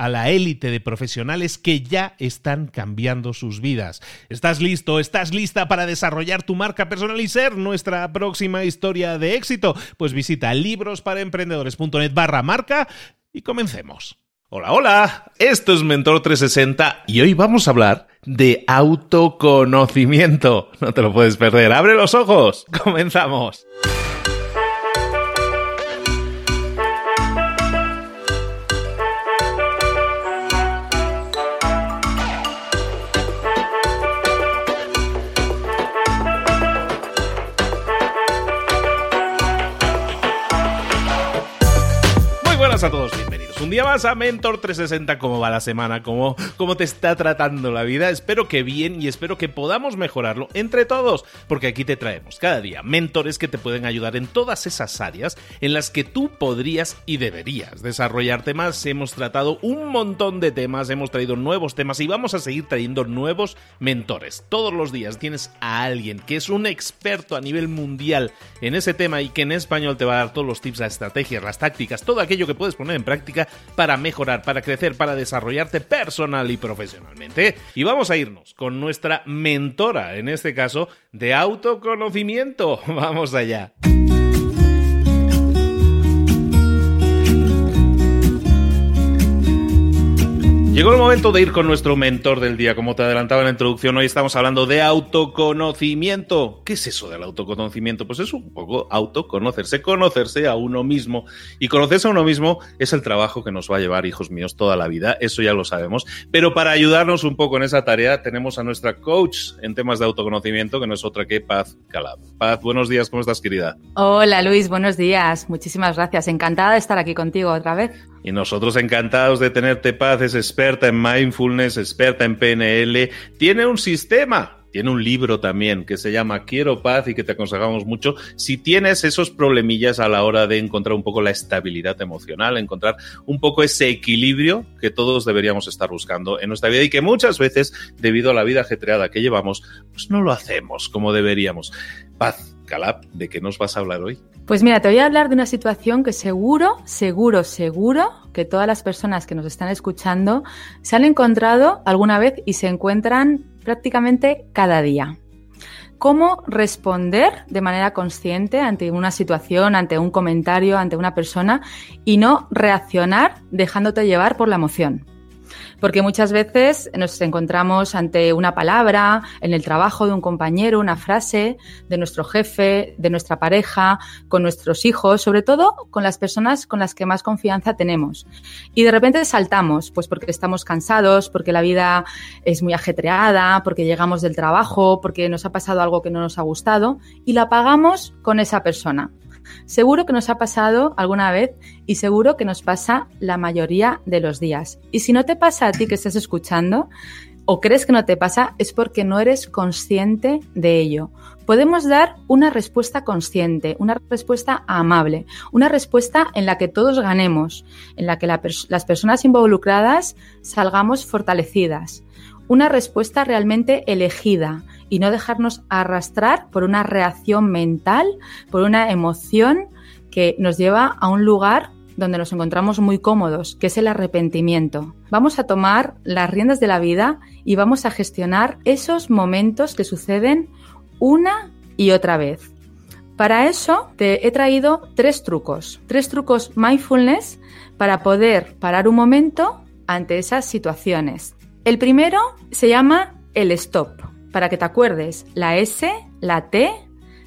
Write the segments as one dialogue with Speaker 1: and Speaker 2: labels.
Speaker 1: a la élite de profesionales que ya están cambiando sus vidas. ¿Estás listo? ¿Estás lista para desarrollar tu marca personal y ser nuestra próxima historia de éxito? Pues visita librosparaemprendedores.net barra marca y comencemos. Hola, hola, esto es Mentor 360 y hoy vamos a hablar de autoconocimiento. No te lo puedes perder, abre los ojos, comenzamos. A todos, bienvenidos. Un día más a Mentor 360. ¿Cómo va la semana? ¿Cómo, ¿Cómo te está tratando la vida? Espero que bien y espero que podamos mejorarlo entre todos, porque aquí te traemos cada día mentores que te pueden ayudar en todas esas áreas en las que tú podrías y deberías desarrollarte más. Hemos tratado un montón de temas, hemos traído nuevos temas y vamos a seguir trayendo nuevos mentores. Todos los días tienes a alguien que es un experto a nivel mundial en ese tema y que en español te va a dar todos los tips, las estrategias, las tácticas, todo aquello que puedes poner en práctica para mejorar, para crecer, para desarrollarte personal y profesionalmente. Y vamos a irnos con nuestra mentora, en este caso, de autoconocimiento. Vamos allá. Llegó el momento de ir con nuestro mentor del día. Como te adelantaba en la introducción, hoy estamos hablando de autoconocimiento. ¿Qué es eso del autoconocimiento? Pues es un poco autoconocerse, conocerse a uno mismo. Y conocerse a uno mismo es el trabajo que nos va a llevar, hijos míos, toda la vida. Eso ya lo sabemos. Pero para ayudarnos un poco en esa tarea, tenemos a nuestra coach en temas de autoconocimiento, que no es otra que Paz Calab. Paz, buenos días, ¿cómo estás, querida?
Speaker 2: Hola, Luis, buenos días. Muchísimas gracias. Encantada de estar aquí contigo otra vez.
Speaker 1: Y nosotros encantados de tenerte paz, es experta en mindfulness, experta en PNL, tiene un sistema tiene un libro también que se llama Quiero paz y que te aconsejamos mucho si tienes esos problemillas a la hora de encontrar un poco la estabilidad emocional, encontrar un poco ese equilibrio que todos deberíamos estar buscando en nuestra vida y que muchas veces, debido a la vida ajetreada que llevamos, pues no lo hacemos como deberíamos. Paz, ¿de qué nos vas a hablar hoy?
Speaker 2: Pues mira, te voy a hablar de una situación que seguro, seguro, seguro que todas las personas que nos están escuchando se han encontrado alguna vez y se encuentran prácticamente cada día. ¿Cómo responder de manera consciente ante una situación, ante un comentario, ante una persona y no reaccionar dejándote llevar por la emoción? Porque muchas veces nos encontramos ante una palabra, en el trabajo de un compañero, una frase de nuestro jefe, de nuestra pareja, con nuestros hijos, sobre todo con las personas con las que más confianza tenemos. Y de repente saltamos, pues porque estamos cansados, porque la vida es muy ajetreada, porque llegamos del trabajo, porque nos ha pasado algo que no nos ha gustado y la pagamos con esa persona. Seguro que nos ha pasado alguna vez y seguro que nos pasa la mayoría de los días. Y si no te pasa a ti que estás escuchando, o crees que no te pasa es porque no eres consciente de ello. Podemos dar una respuesta consciente, una respuesta amable, una respuesta en la que todos ganemos, en la que las personas involucradas salgamos fortalecidas, una respuesta realmente elegida y no dejarnos arrastrar por una reacción mental, por una emoción que nos lleva a un lugar donde nos encontramos muy cómodos, que es el arrepentimiento. Vamos a tomar las riendas de la vida y vamos a gestionar esos momentos que suceden una y otra vez. Para eso te he traído tres trucos, tres trucos mindfulness para poder parar un momento ante esas situaciones. El primero se llama el stop, para que te acuerdes, la S, la T,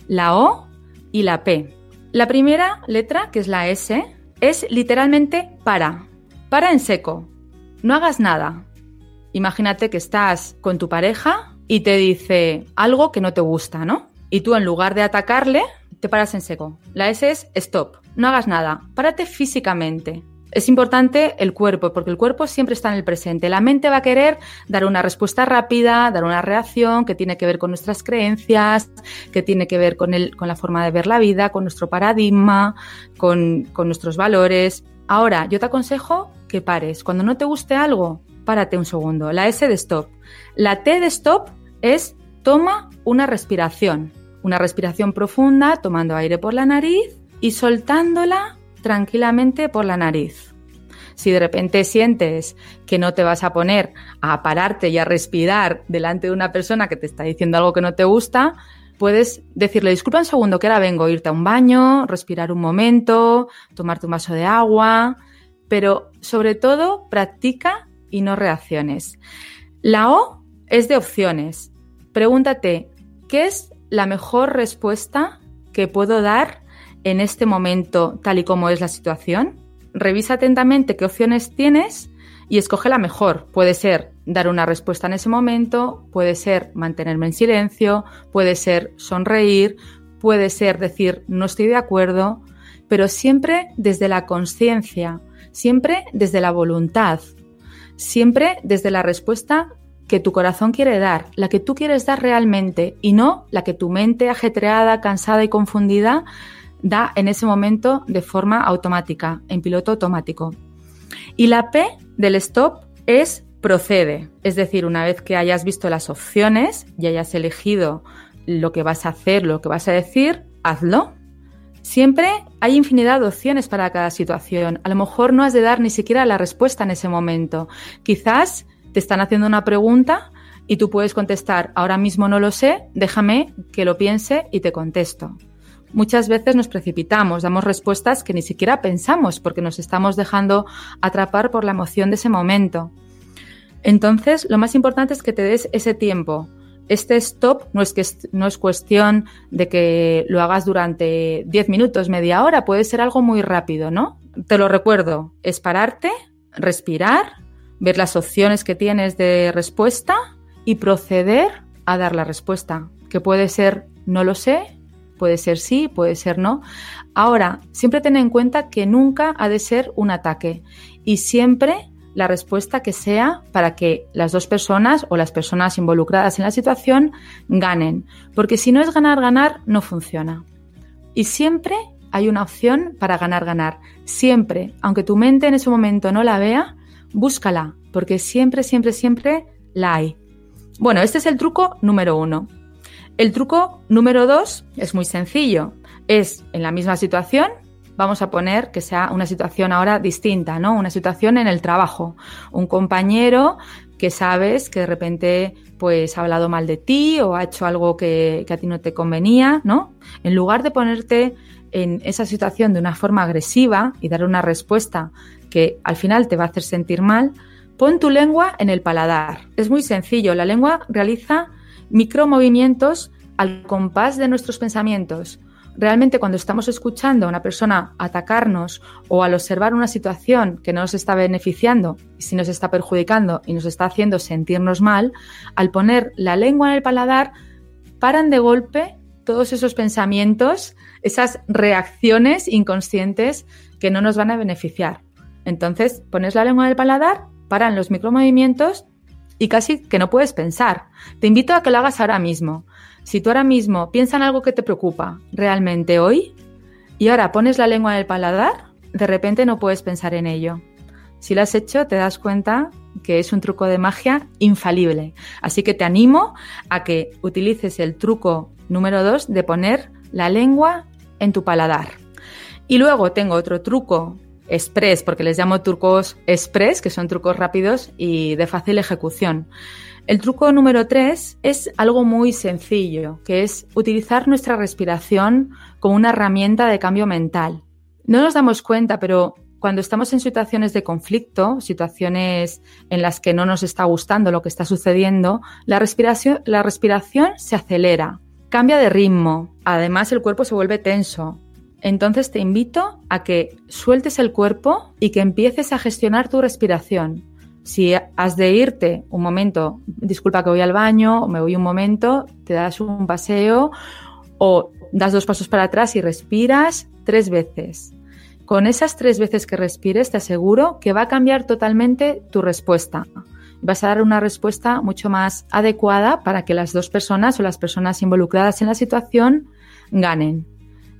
Speaker 2: la O y la P. La primera letra, que es la S, es literalmente para. Para en seco. No hagas nada. Imagínate que estás con tu pareja y te dice algo que no te gusta, ¿no? Y tú en lugar de atacarle, te paras en seco. La S es stop. No hagas nada. Párate físicamente. Es importante el cuerpo, porque el cuerpo siempre está en el presente. La mente va a querer dar una respuesta rápida, dar una reacción que tiene que ver con nuestras creencias, que tiene que ver con, el, con la forma de ver la vida, con nuestro paradigma, con, con nuestros valores. Ahora, yo te aconsejo que pares. Cuando no te guste algo, párate un segundo. La S de stop. La T de stop es toma una respiración. Una respiración profunda, tomando aire por la nariz y soltándola tranquilamente por la nariz. Si de repente sientes que no te vas a poner a pararte y a respirar delante de una persona que te está diciendo algo que no te gusta, puedes decirle, disculpa un segundo, que ahora vengo, irte a un baño, respirar un momento, tomarte un vaso de agua, pero sobre todo practica y no reacciones. La O es de opciones. Pregúntate, ¿qué es la mejor respuesta que puedo dar en este momento tal y como es la situación, revisa atentamente qué opciones tienes y escoge la mejor. Puede ser dar una respuesta en ese momento, puede ser mantenerme en silencio, puede ser sonreír, puede ser decir no estoy de acuerdo, pero siempre desde la conciencia, siempre desde la voluntad, siempre desde la respuesta que tu corazón quiere dar, la que tú quieres dar realmente y no la que tu mente ajetreada, cansada y confundida da en ese momento de forma automática, en piloto automático. Y la P del stop es procede, es decir, una vez que hayas visto las opciones y hayas elegido lo que vas a hacer, lo que vas a decir, hazlo. Siempre hay infinidad de opciones para cada situación. A lo mejor no has de dar ni siquiera la respuesta en ese momento. Quizás te están haciendo una pregunta y tú puedes contestar, ahora mismo no lo sé, déjame que lo piense y te contesto. Muchas veces nos precipitamos, damos respuestas que ni siquiera pensamos porque nos estamos dejando atrapar por la emoción de ese momento. Entonces, lo más importante es que te des ese tiempo. Este stop no es, que, no es cuestión de que lo hagas durante 10 minutos, media hora, puede ser algo muy rápido, ¿no? Te lo recuerdo, es pararte, respirar, ver las opciones que tienes de respuesta y proceder a dar la respuesta, que puede ser no lo sé, Puede ser sí, puede ser no. Ahora, siempre ten en cuenta que nunca ha de ser un ataque y siempre la respuesta que sea para que las dos personas o las personas involucradas en la situación ganen. Porque si no es ganar, ganar, no funciona. Y siempre hay una opción para ganar, ganar. Siempre, aunque tu mente en ese momento no la vea, búscala, porque siempre, siempre, siempre la hay. Bueno, este es el truco número uno. El truco número dos es muy sencillo. Es en la misma situación, vamos a poner que sea una situación ahora distinta, ¿no? Una situación en el trabajo. Un compañero que sabes que de repente pues ha hablado mal de ti o ha hecho algo que, que a ti no te convenía, ¿no? En lugar de ponerte en esa situación de una forma agresiva y dar una respuesta que al final te va a hacer sentir mal, pon tu lengua en el paladar. Es muy sencillo, la lengua realiza micromovimientos al compás de nuestros pensamientos. Realmente cuando estamos escuchando a una persona atacarnos o al observar una situación que no nos está beneficiando, si nos está perjudicando y nos está haciendo sentirnos mal, al poner la lengua en el paladar, paran de golpe todos esos pensamientos, esas reacciones inconscientes que no nos van a beneficiar. Entonces, pones la lengua en el paladar, paran los micromovimientos y casi que no puedes pensar. Te invito a que lo hagas ahora mismo. Si tú ahora mismo piensas en algo que te preocupa realmente hoy y ahora pones la lengua en el paladar, de repente no puedes pensar en ello. Si lo has hecho, te das cuenta que es un truco de magia infalible. Así que te animo a que utilices el truco número 2 de poner la lengua en tu paladar. Y luego tengo otro truco express, porque les llamo trucos express, que son trucos rápidos y de fácil ejecución. El truco número 3 es algo muy sencillo, que es utilizar nuestra respiración como una herramienta de cambio mental. No nos damos cuenta, pero cuando estamos en situaciones de conflicto, situaciones en las que no nos está gustando lo que está sucediendo, la respiración, la respiración se acelera, cambia de ritmo, además el cuerpo se vuelve tenso. Entonces te invito a que sueltes el cuerpo y que empieces a gestionar tu respiración. Si has de irte un momento, disculpa que voy al baño o me voy un momento, te das un paseo o das dos pasos para atrás y respiras tres veces. Con esas tres veces que respires, te aseguro que va a cambiar totalmente tu respuesta. Vas a dar una respuesta mucho más adecuada para que las dos personas o las personas involucradas en la situación ganen.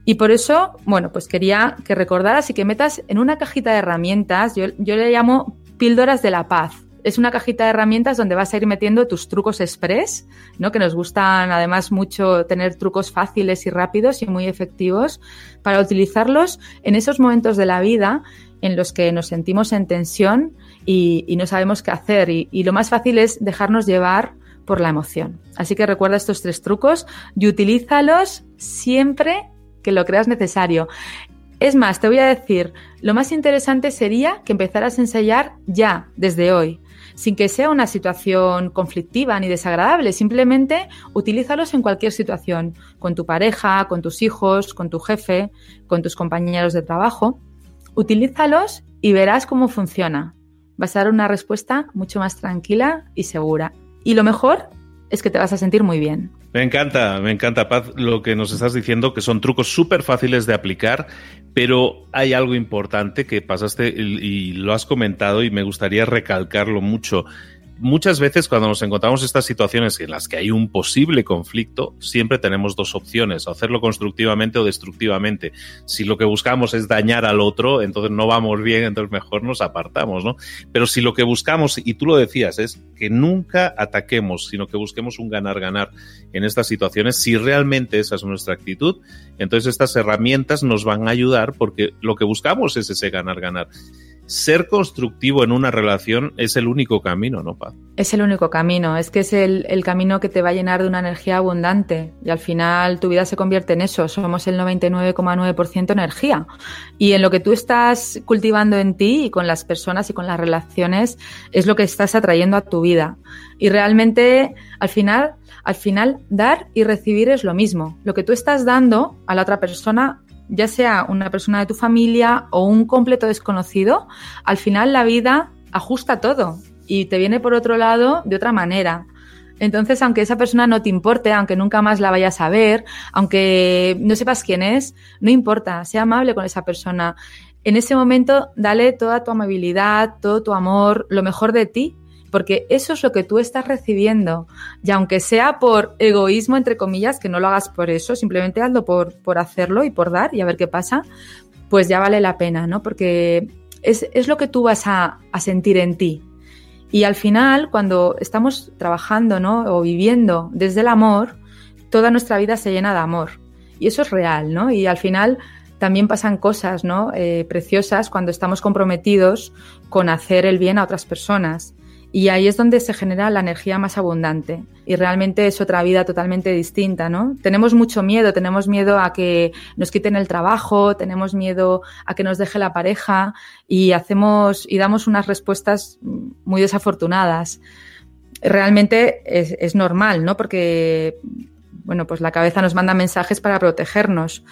Speaker 2: Y por eso, bueno, pues quería que recordaras y que metas en una cajita de herramientas, yo, yo le llamo píldoras de la paz es una cajita de herramientas donde vas a ir metiendo tus trucos express, ¿no? Que nos gustan además mucho tener trucos fáciles y rápidos y muy efectivos para utilizarlos en esos momentos de la vida en los que nos sentimos en tensión y, no sabemos qué hacer. Y, lo más fácil es dejarnos llevar por la emoción. Así que recuerda estos tres trucos y utilízalos siempre que lo creas necesario. Es más, te voy a decir, lo más interesante sería que empezaras a ensayar ya, desde hoy sin que sea una situación conflictiva ni desagradable. Simplemente utilízalos en cualquier situación, con tu pareja, con tus hijos, con tu jefe, con tus compañeros de trabajo. Utilízalos y verás cómo funciona. Vas a dar una respuesta mucho más tranquila y segura. Y lo mejor es que te vas a sentir muy bien.
Speaker 1: Me encanta, me encanta, Paz, lo que nos estás diciendo, que son trucos súper fáciles de aplicar, pero hay algo importante que pasaste y, lo has comentado y me gustaría recalcarlo mucho muchas veces cuando nos encontramos en estas situaciones en las que hay un posible conflicto, siempre tenemos dos opciones, hacerlo constructivamente o destructivamente. Si lo que buscamos es dañar al otro, entonces no vamos bien, entonces mejor nos apartamos, ¿no? Pero si lo que buscamos, y tú lo decías, es que nunca ataquemos, sino que busquemos un ganar-ganar en estas situaciones, si realmente esa es nuestra actitud, entonces estas herramientas nos van a ayudar porque lo que buscamos es ese ganar-ganar ser constructivo en una relación es el único camino, ¿no, Paz?
Speaker 2: Es el único camino, es que es el, el, camino que te va a llenar de una energía abundante y al final tu vida se convierte en eso, somos el 99,9% energía y en lo que tú estás cultivando en ti y con las personas y con las relaciones es lo que estás atrayendo a tu vida y realmente al final al final, dar y recibir es lo mismo. Lo que tú estás dando a la otra persona ya sea una persona de tu familia o un completo desconocido, al final la vida ajusta todo y te viene por otro lado de otra manera. Entonces, aunque esa persona no te importe, aunque nunca más la vayas a ver, aunque no sepas quién es, no importa, sea amable con esa persona. En ese momento, dale toda tu amabilidad, todo tu amor, lo mejor de ti, porque eso es lo que tú estás recibiendo. Y aunque sea por egoísmo, entre comillas, que no lo hagas por eso, simplemente hazlo por, por hacerlo y por dar y a ver qué pasa, pues ya vale la pena, ¿no? Porque es, es lo que tú vas a, sentir en ti. Y al final, cuando estamos trabajando, ¿no? O viviendo desde el amor, toda nuestra vida se llena de amor. Y eso es real, ¿no? Y al final también pasan cosas, ¿no? Eh, preciosas cuando estamos comprometidos con hacer el bien a otras personas. Y ahí es donde se genera la energía más abundante. Y realmente es otra vida totalmente distinta, ¿no? Tenemos mucho miedo, tenemos miedo a que nos quiten el trabajo, tenemos miedo a que nos deje la pareja y hacemos y damos unas respuestas muy desafortunadas. Realmente es, es normal, ¿no? Porque, bueno, pues la cabeza nos manda mensajes para protegernos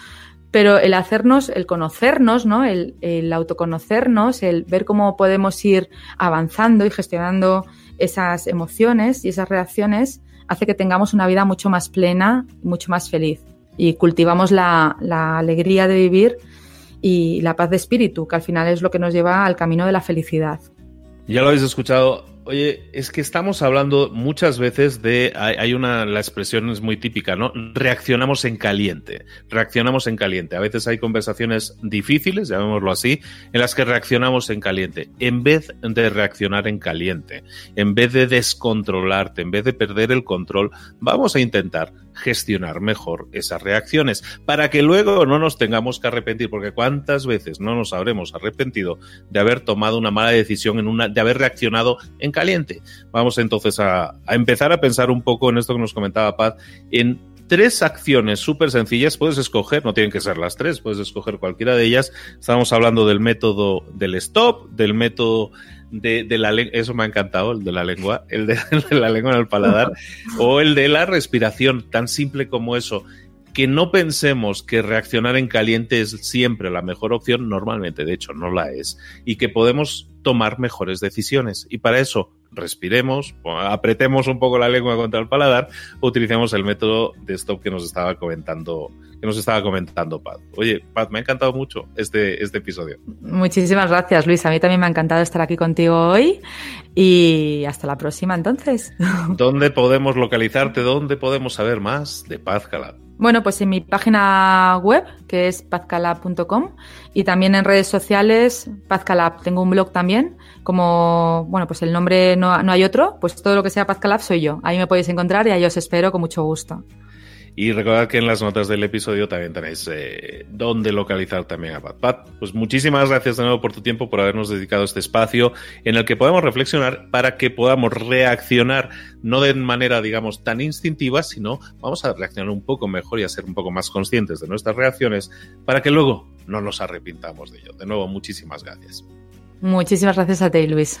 Speaker 2: pero el hacernos, el conocernos, ¿no? El, el, autoconocernos, el ver cómo podemos ir avanzando y gestionando esas emociones y esas reacciones, hace que tengamos una vida mucho más plena, mucho más feliz. Y cultivamos la, la alegría de vivir y la paz de espíritu, que al final es lo que nos lleva al camino de la felicidad.
Speaker 1: Ya lo habéis escuchado, Oye, es que estamos hablando muchas veces de, hay, una, la expresión es muy típica, ¿no? Reaccionamos en caliente, reaccionamos en caliente. A veces hay conversaciones difíciles, llamémoslo así, en las que reaccionamos en caliente. En vez de reaccionar en caliente, en vez de descontrolarte, en vez de perder el control, vamos a intentar gestionar mejor esas reacciones para que luego no nos tengamos que arrepentir, porque cuántas veces no nos habremos arrepentido de haber tomado una mala decisión, en una, de haber reaccionado en caliente. Vamos entonces a, a empezar a pensar un poco en esto que nos comentaba Paz, en tres acciones súper sencillas. Puedes escoger, no tienen que ser las tres, puedes escoger cualquiera de ellas. Estamos hablando del método del stop, del método de, de la eso me ha encantado, el de la lengua, el de, el de la lengua en el paladar, o el de la respiración, tan simple como eso que no pensemos que reaccionar en caliente es siempre la mejor opción, normalmente de hecho no la es, y que podemos tomar mejores decisiones. Y para eso respiremos, apretemos un poco la lengua contra el paladar, utilicemos el método de stop que nos estaba comentando, que nos estaba comentando Pat. Oye, Pat, me ha encantado mucho este, este episodio.
Speaker 2: Muchísimas gracias, Luis. A mí también me ha encantado estar aquí contigo hoy y hasta la próxima entonces.
Speaker 1: ¿Dónde podemos localizarte? ¿Dónde podemos saber más de Paz Calab?
Speaker 2: Bueno, pues en mi página web, que es pazcalab.com, y también en redes sociales, Pazcalab. Tengo un blog también, como, bueno, pues el nombre no, no hay otro, pues todo lo que sea Pazcalab soy yo. Ahí me podéis encontrar y ahí os espero con mucho gusto.
Speaker 1: Y recordad que en las notas del episodio también tenéis eh, dónde localizar también a Pat. Pat, pues muchísimas gracias de nuevo por tu tiempo, por habernos dedicado este espacio en el que podemos reflexionar para que podamos reaccionar, no de manera, digamos, tan instintiva, sino vamos a reaccionar un poco mejor y a ser un poco más conscientes de nuestras reacciones para que luego no nos arrepintamos de ello. De nuevo, muchísimas gracias.
Speaker 2: Muchísimas gracias a ti, Luis.